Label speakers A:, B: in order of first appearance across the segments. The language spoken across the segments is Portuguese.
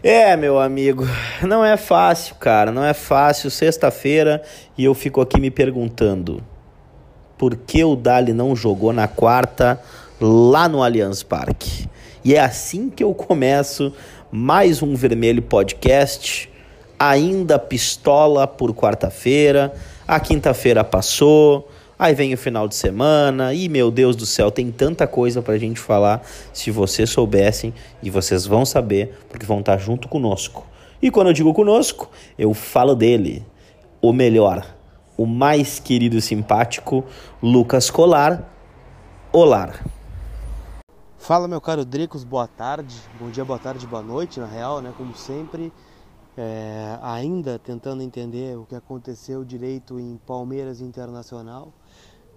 A: É, meu amigo, não é fácil, cara, não é fácil. Sexta-feira e eu fico aqui me perguntando por que o Dali não jogou na quarta lá no Allianz Parque. E é assim que eu começo mais um Vermelho Podcast, ainda pistola por quarta-feira. A quinta-feira passou, Aí vem o final de semana e meu Deus do céu, tem tanta coisa pra gente falar. Se vocês soubessem, e vocês vão saber, porque vão estar junto conosco. E quando eu digo conosco, eu falo dele, o melhor, o mais querido e simpático, Lucas Colar. Olar.
B: Fala meu caro Dricos, boa tarde, bom dia, boa tarde, boa noite, na real, né? Como sempre, é, ainda tentando entender o que aconteceu direito em Palmeiras Internacional.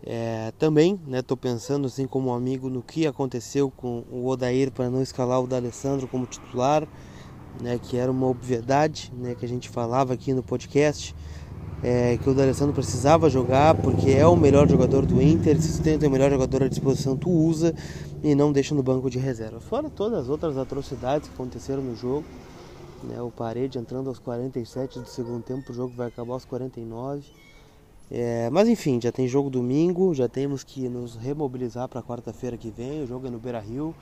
B: É, também estou né, pensando, assim como amigo, no que aconteceu com o Odair para não escalar o D'Alessandro como titular, né, que era uma obviedade né, que a gente falava aqui no podcast, é, que o D'Alessandro precisava jogar porque é o melhor jogador do Inter, se tem o melhor jogador à disposição, tu usa e não deixa no banco de reserva. Fora todas as outras atrocidades que aconteceram no jogo, né, o Parede entrando aos 47 do segundo tempo, o jogo vai acabar aos 49 é, mas enfim, já tem jogo domingo, já temos que nos remobilizar para quarta-feira que vem. O jogo é no Beira Rio.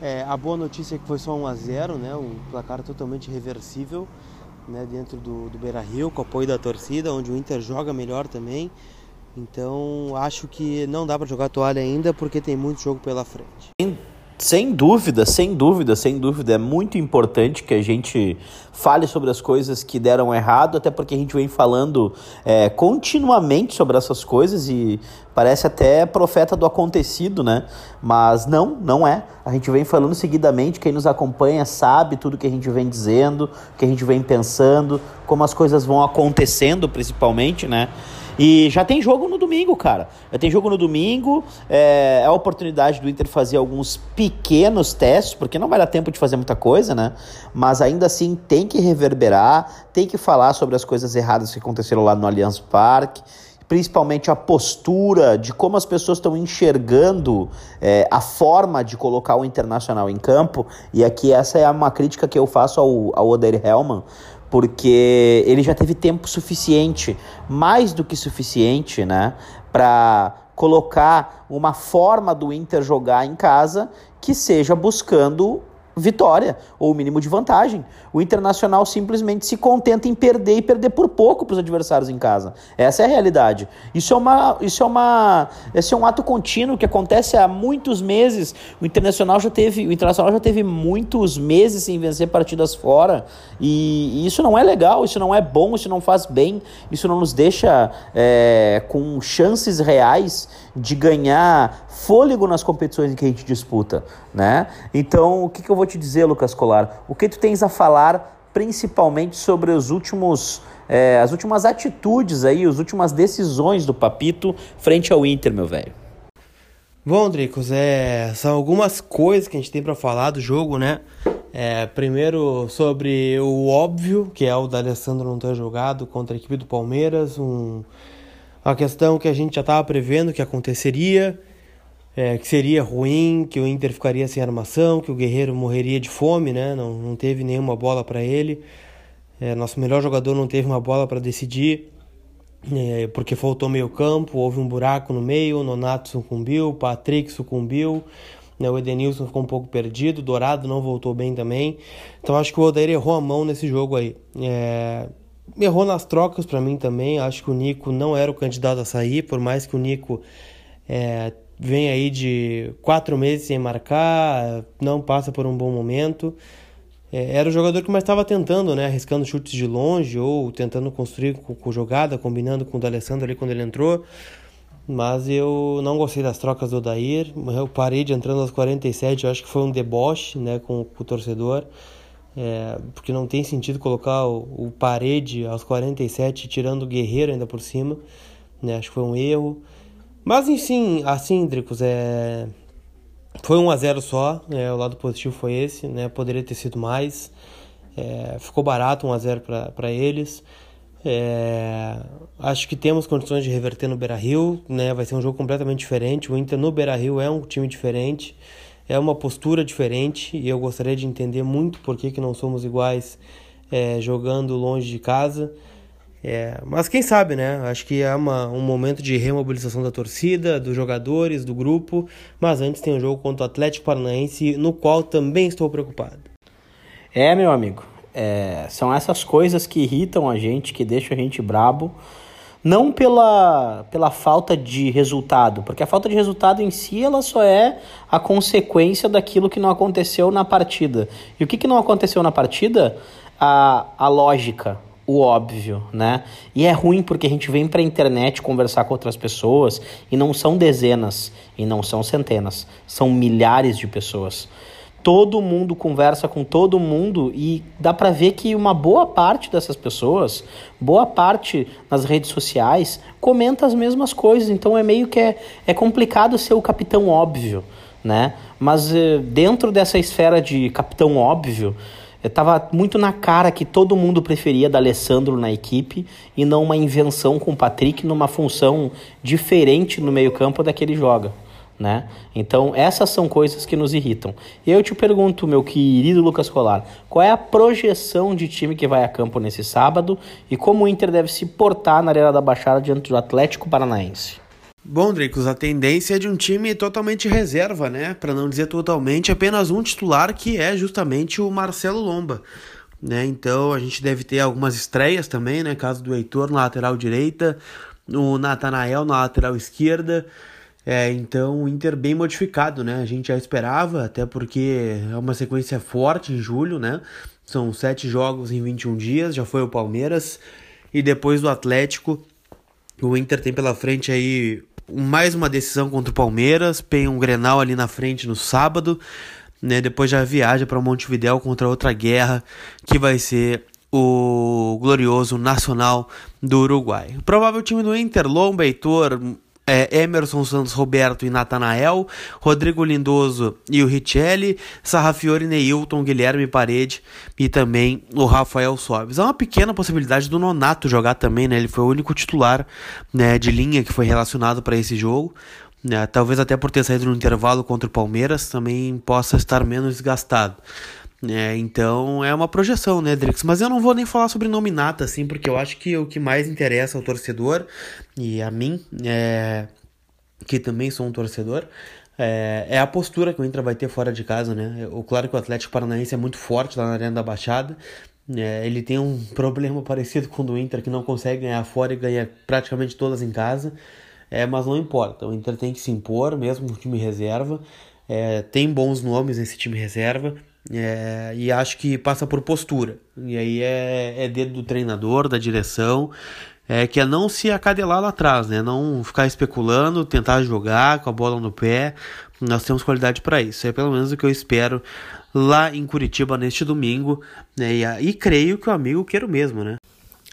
B: É, a boa notícia é que foi só 1 a 0 né? Um placar totalmente reversível né? dentro do, do Beira Rio, com apoio da torcida, onde o Inter joga melhor também. Então acho que não dá para jogar toalha ainda porque tem muito jogo pela frente.
A: Sem dúvida, sem dúvida, sem dúvida. É muito importante que a gente fale sobre as coisas que deram errado, até porque a gente vem falando é, continuamente sobre essas coisas e parece até profeta do acontecido, né? Mas não, não é. A gente vem falando seguidamente, quem nos acompanha sabe tudo que a gente vem dizendo, que a gente vem pensando, como as coisas vão acontecendo, principalmente, né? E já tem jogo no domingo, cara. Já tem jogo no domingo. É, é a oportunidade do Inter fazer alguns pequenos testes, porque não vai dar tempo de fazer muita coisa, né? Mas ainda assim tem que reverberar, tem que falar sobre as coisas erradas que aconteceram lá no Allianz Parque principalmente a postura de como as pessoas estão enxergando é, a forma de colocar o Internacional em campo. E aqui essa é uma crítica que eu faço ao, ao Oder Hellman, porque ele já teve tempo suficiente, mais do que suficiente, né, para colocar uma forma do Inter jogar em casa que seja buscando vitória ou o mínimo de vantagem. O Internacional simplesmente se contenta em perder e perder por pouco para os adversários em casa. Essa é a realidade. Isso é uma, isso é uma, esse é um ato contínuo que acontece há muitos meses. O Internacional já teve, o Internacional já teve muitos meses sem vencer partidas fora e, e isso não é legal, isso não é bom, isso não faz bem, isso não nos deixa é, com chances reais de ganhar fôlego nas competições que a gente disputa, né? Então, o que, que eu vou te dizer, Lucas Colar? O que tu tens a falar principalmente sobre os últimos é, as últimas atitudes aí, as últimas decisões do Papito frente ao Inter, meu velho?
B: Bom, Dricos, é, são algumas coisas que a gente tem para falar do jogo, né? É, primeiro sobre o óbvio, que é o da Alessandro não ter jogado contra a equipe do Palmeiras, um, uma questão que a gente já estava prevendo que aconteceria, é, que seria ruim, que o Inter ficaria sem armação, que o Guerreiro morreria de fome, né? Não, não teve nenhuma bola para ele. É, nosso melhor jogador não teve uma bola para decidir, é, porque faltou meio campo, houve um buraco no meio, o Nonato sucumbiu, o Patrick sucumbiu, né, o Edenilson ficou um pouco perdido, o Dourado não voltou bem também. Então acho que o Odair errou a mão nesse jogo aí. É, errou nas trocas para mim também. Acho que o Nico não era o candidato a sair, por mais que o Nico é, vem aí de quatro meses sem marcar, não passa por um bom momento. É, era o jogador que mais estava tentando, né? Arriscando chutes de longe ou tentando construir com, com jogada, combinando com o D'Alessandro ali quando ele entrou. Mas eu não gostei das trocas do Odair. Eu parei de entrando aos 47, eu acho que foi um deboche né, com, com o torcedor. É, porque não tem sentido colocar o, o, parede aos 47 tirando o Guerreiro ainda por cima. Né? Acho que foi um erro. Mas enfim, assim, Dricos, é... foi 1 a 0 só. Né? O lado positivo foi esse. Né? Poderia ter sido mais. É... Ficou barato 1 a 0 para eles. É... Acho que temos condições de reverter no Beira Rio. Né? Vai ser um jogo completamente diferente. O Inter no Beira Rio é um time diferente. É uma postura diferente e eu gostaria de entender muito por que, que não somos iguais é, jogando longe de casa. É, mas quem sabe, né? Acho que é uma, um momento de remobilização da torcida, dos jogadores, do grupo. Mas antes tem um jogo contra o Atlético Paranaense, no qual também estou preocupado.
A: É, meu amigo. É, são essas coisas que irritam a gente, que deixam a gente brabo. Não pela, pela falta de resultado, porque a falta de resultado em si ela só é a consequência daquilo que não aconteceu na partida. E o que, que não aconteceu na partida? A, a lógica, o óbvio, né? E é ruim porque a gente vem para a internet conversar com outras pessoas e não são dezenas e não são centenas, são milhares de pessoas. Todo mundo conversa com todo mundo e dá para ver que uma boa parte dessas pessoas, boa parte nas redes sociais, comenta as mesmas coisas. Então é meio que é, é complicado ser o capitão óbvio, né? Mas eh, dentro dessa esfera de capitão óbvio, Estava muito na cara que todo mundo preferia da Alessandro na equipe e não uma invenção com o Patrick numa função diferente no meio-campo da que ele joga. Né? Então, essas são coisas que nos irritam. E eu te pergunto, meu querido Lucas Colar, qual é a projeção de time que vai a campo nesse sábado e como o Inter deve se portar na Arena da Baixada diante do Atlético Paranaense?
B: Bom, Dricos, a tendência é de um time totalmente reserva, né? Para não dizer totalmente, apenas um titular que é justamente o Marcelo Lomba. Né? Então a gente deve ter algumas estreias também, né? Caso do Heitor na lateral direita, o Natanael na lateral esquerda. É, então o Inter bem modificado, né? A gente já esperava, até porque é uma sequência forte em julho, né? São sete jogos em 21 dias, já foi o Palmeiras. E depois do Atlético, o Inter tem pela frente aí mais uma decisão contra o Palmeiras, tem um Grenal ali na frente no sábado, né? Depois já viaja para Montevidéu contra outra guerra que vai ser o glorioso Nacional do Uruguai. O provável time do Inter, Lomba, Heitor, é, Emerson Santos Roberto e Natanael, Rodrigo Lindoso e o Richelli, Sarrafiore Neilton, Guilherme Parede e também o Rafael Sobes. Há uma pequena possibilidade do Nonato jogar também, né? Ele foi o único titular né, de linha que foi relacionado para esse jogo. Né? Talvez até por ter saído no intervalo contra o Palmeiras também possa estar menos desgastado. É, então é uma projeção, né, Drix? Mas eu não vou nem falar sobre nominata, assim, porque eu acho que o que mais interessa ao torcedor e a mim, é, que também sou um torcedor, é, é, a postura que o Inter vai ter fora de casa, né? O, claro que o Atlético Paranaense é muito forte lá na Arena da Baixada. É, ele tem um problema parecido com o do Inter, que não consegue ganhar fora e ganha praticamente todas em casa. É, mas não importa, o Inter tem que se impor, mesmo com o time reserva. É, tem bons nomes nesse time reserva. É, e acho que passa por postura. E aí é, é dedo do treinador, da direção, é, que é não se acadelar lá atrás, né? Não ficar especulando, tentar jogar com a bola no pé. Nós temos qualidade para isso. É pelo menos o que eu espero lá em Curitiba neste domingo. Né? E, e creio que o amigo quer o mesmo, né?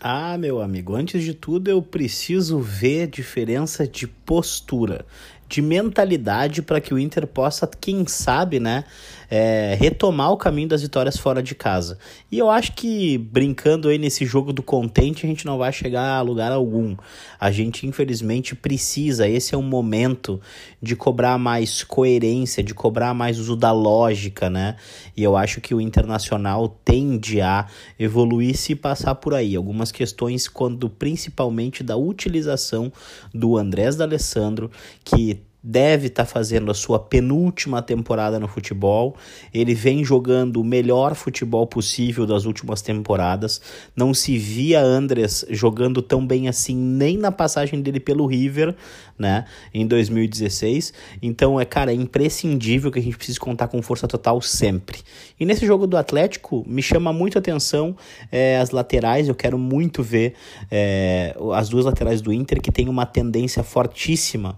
A: Ah, meu amigo, antes de tudo eu preciso ver diferença de postura de mentalidade para que o Inter possa, quem sabe, né, é, retomar o caminho das vitórias fora de casa. E eu acho que brincando aí nesse jogo do contente, a gente não vai chegar a lugar algum. A gente, infelizmente, precisa, esse é um momento de cobrar mais coerência, de cobrar mais uso da lógica, né? E eu acho que o Internacional tende a evoluir se passar por aí. Algumas questões, quando principalmente da utilização do Andrés D'Alessandro, que deve estar tá fazendo a sua penúltima temporada no futebol. Ele vem jogando o melhor futebol possível das últimas temporadas. Não se via Andres jogando tão bem assim nem na passagem dele pelo River, né, em 2016. Então é, cara, é imprescindível que a gente precise contar com força total sempre. E nesse jogo do Atlético me chama muito a atenção é, as laterais. Eu quero muito ver é, as duas laterais do Inter que tem uma tendência fortíssima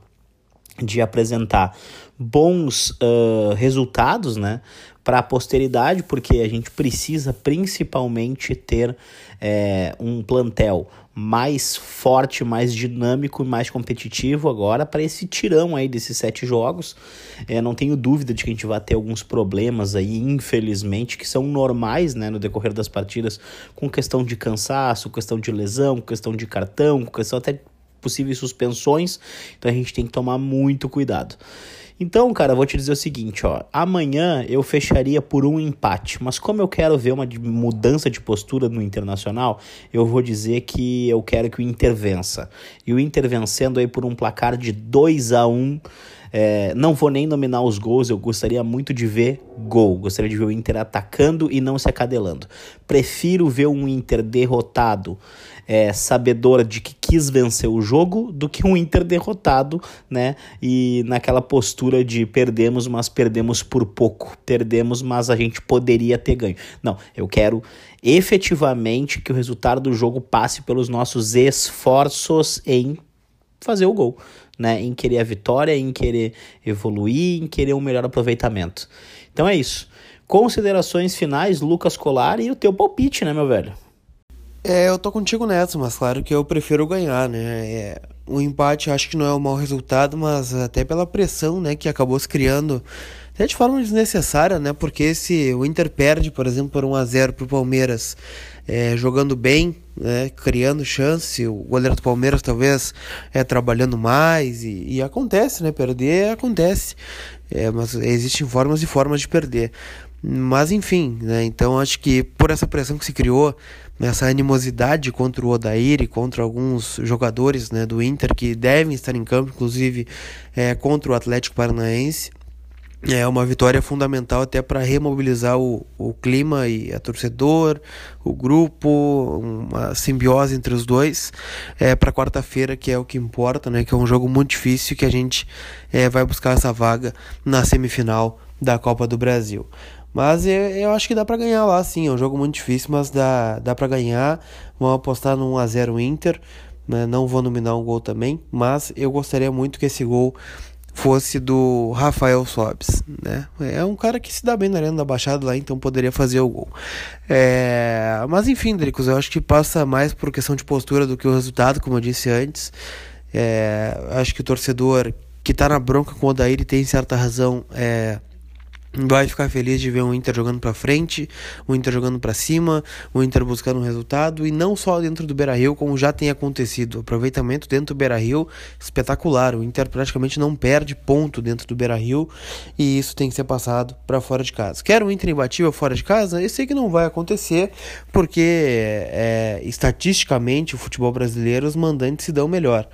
A: de apresentar bons uh, resultados, né, para a posteridade, porque a gente precisa principalmente ter é, um plantel mais forte, mais dinâmico e mais competitivo agora para esse tirão aí desses sete jogos. É, não tenho dúvida de que a gente vai ter alguns problemas aí, infelizmente, que são normais né, no decorrer das partidas, com questão de cansaço, questão de lesão, questão de cartão, questão até possíveis suspensões, então a gente tem que tomar muito cuidado. Então, cara, vou te dizer o seguinte, ó. Amanhã eu fecharia por um empate, mas como eu quero ver uma mudança de postura no Internacional, eu vou dizer que eu quero que o Inter vença. E o Inter vencendo aí por um placar de 2 a 1 é, não vou nem nominar os gols, eu gostaria muito de ver gol. Gostaria de ver o Inter atacando e não se acadelando. Prefiro ver um Inter derrotado, é, sabedor de que quis vencer o jogo, do que um Inter derrotado, né? E naquela postura de perdemos, mas perdemos por pouco. Perdemos, mas a gente poderia ter ganho. Não, eu quero efetivamente que o resultado do jogo passe pelos nossos esforços em fazer o gol né? Em querer a vitória, em querer evoluir, em querer um melhor aproveitamento. Então é isso. Considerações finais, Lucas Colar e o teu palpite, né, meu velho?
B: É, eu tô contigo nessa, mas claro que eu prefiro ganhar, né? É, o empate acho que não é um mau resultado, mas até pela pressão, né, que acabou se criando, até de forma desnecessária, né? Porque se o Inter perde, por exemplo, por 1 a 0 pro Palmeiras, é, jogando bem, né, criando chance, o goleiro do Palmeiras talvez é trabalhando mais e, e acontece, né? Perder acontece, é, mas existem formas e formas de perder. Mas enfim, né? Então acho que por essa pressão que se criou, essa animosidade contra o Odair e contra alguns jogadores né, do Inter que devem estar em campo, inclusive é, contra o Atlético Paranaense é uma vitória fundamental até para remobilizar o, o clima e a torcedor, o grupo, uma simbiose entre os dois é, para quarta-feira, que é o que importa, né? Que é um jogo muito difícil que a gente é, vai buscar essa vaga na semifinal da Copa do Brasil. Mas eu, eu acho que dá para ganhar lá, sim. É um jogo muito difícil, mas dá, dá para ganhar. Vamos apostar no 1x0 Inter. Né? Não vou nominar um gol também, mas eu gostaria muito que esse gol fosse do Rafael Sobes, né? É um cara que se dá bem na Arena da Baixada lá, então poderia fazer o gol. É... Mas enfim, Dricos, eu acho que passa mais por questão de postura do que o resultado, como eu disse antes. É... Acho que o torcedor que tá na bronca com o Odair tem certa razão. É vai ficar feliz de ver o Inter jogando para frente, o Inter jogando para cima, o Inter buscando um resultado e não só dentro do Beira-Rio, como já tem acontecido. O aproveitamento dentro do Beira-Rio espetacular. O Inter praticamente não perde ponto dentro do Beira-Rio e isso tem que ser passado para fora de casa. Quer um Inter imbatível fora de casa? Eu sei que não vai acontecer, porque é, estatisticamente o futebol brasileiro os mandantes se dão melhor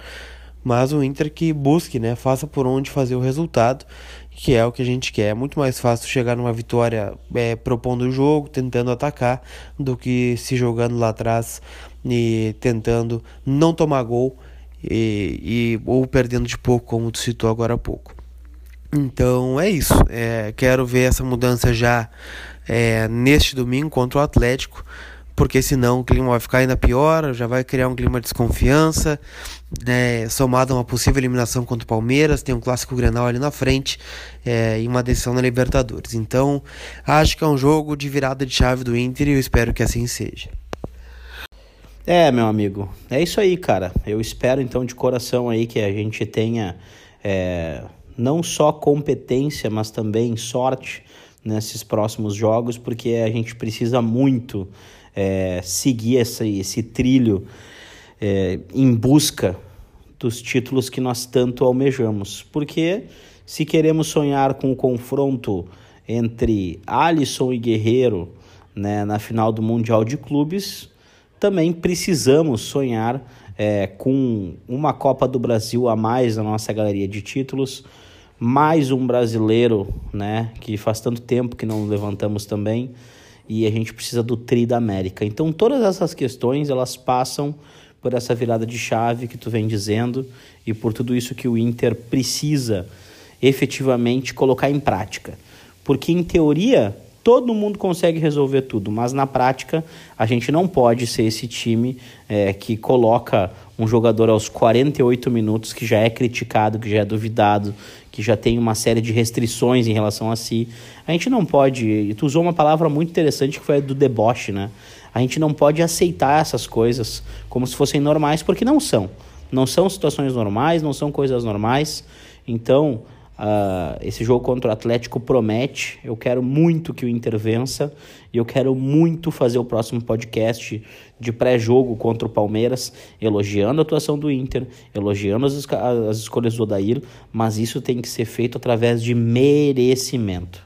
B: mas o Inter que busque, né, faça por onde fazer o resultado que é o que a gente quer. É muito mais fácil chegar numa vitória é, propondo o jogo, tentando atacar, do que se jogando lá atrás e tentando não tomar gol e, e ou perdendo de pouco, como tu citou agora há pouco. Então é isso. É, quero ver essa mudança já é, neste domingo contra o Atlético porque senão o clima vai ficar ainda pior, já vai criar um clima de desconfiança, né, somado a uma possível eliminação contra o Palmeiras, tem um clássico Grenal ali na frente é, e uma decisão na Libertadores. Então, acho que é um jogo de virada de chave do Inter e eu espero que assim seja.
A: É, meu amigo, é isso aí, cara. Eu espero então de coração aí que a gente tenha é, não só competência, mas também sorte nesses próximos jogos, porque a gente precisa muito é, seguir esse, esse trilho é, em busca dos títulos que nós tanto almejamos. Porque se queremos sonhar com o confronto entre Alisson e Guerreiro né, na final do Mundial de Clubes, também precisamos sonhar é, com uma Copa do Brasil a mais na nossa galeria de títulos, mais um brasileiro, né, que faz tanto tempo que não levantamos também e a gente precisa do tri da América. Então todas essas questões elas passam por essa virada de chave que tu vem dizendo e por tudo isso que o Inter precisa efetivamente colocar em prática. Porque em teoria todo mundo consegue resolver tudo, mas na prática a gente não pode ser esse time é, que coloca um jogador aos 48 minutos que já é criticado, que já é duvidado, que já tem uma série de restrições em relação a si. A gente não pode, tu usou uma palavra muito interessante que foi a do deboche, né? A gente não pode aceitar essas coisas como se fossem normais, porque não são. Não são situações normais, não são coisas normais. Então, Uh, esse jogo contra o Atlético promete. Eu quero muito que o Inter vença e eu quero muito fazer o próximo podcast de pré-jogo contra o Palmeiras, elogiando a atuação do Inter, elogiando as, as escolhas do Odair, mas isso tem que ser feito através de merecimento,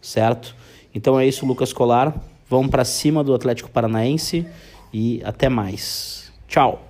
A: certo? Então é isso, Lucas Colar. Vamos para cima do Atlético Paranaense e até mais. Tchau.